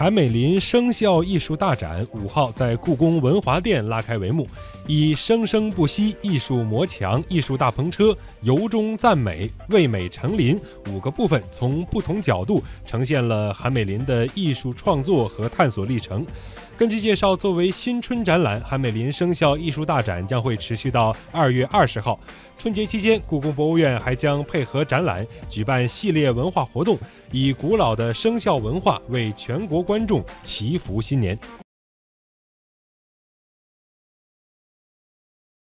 韩美林生肖艺术大展五号在故宫文华殿拉开帷幕，以“生生不息”艺术魔墙、艺术大篷车、由衷赞美、为美成林五个部分，从不同角度呈现了韩美林的艺术创作和探索历程。根据介绍，作为新春展览，韩美林生肖艺术大展将会持续到二月二十号。春节期间，故宫博物院还将配合展览举办系列文化活动，以古老的生肖文化为全国观众祈福新年。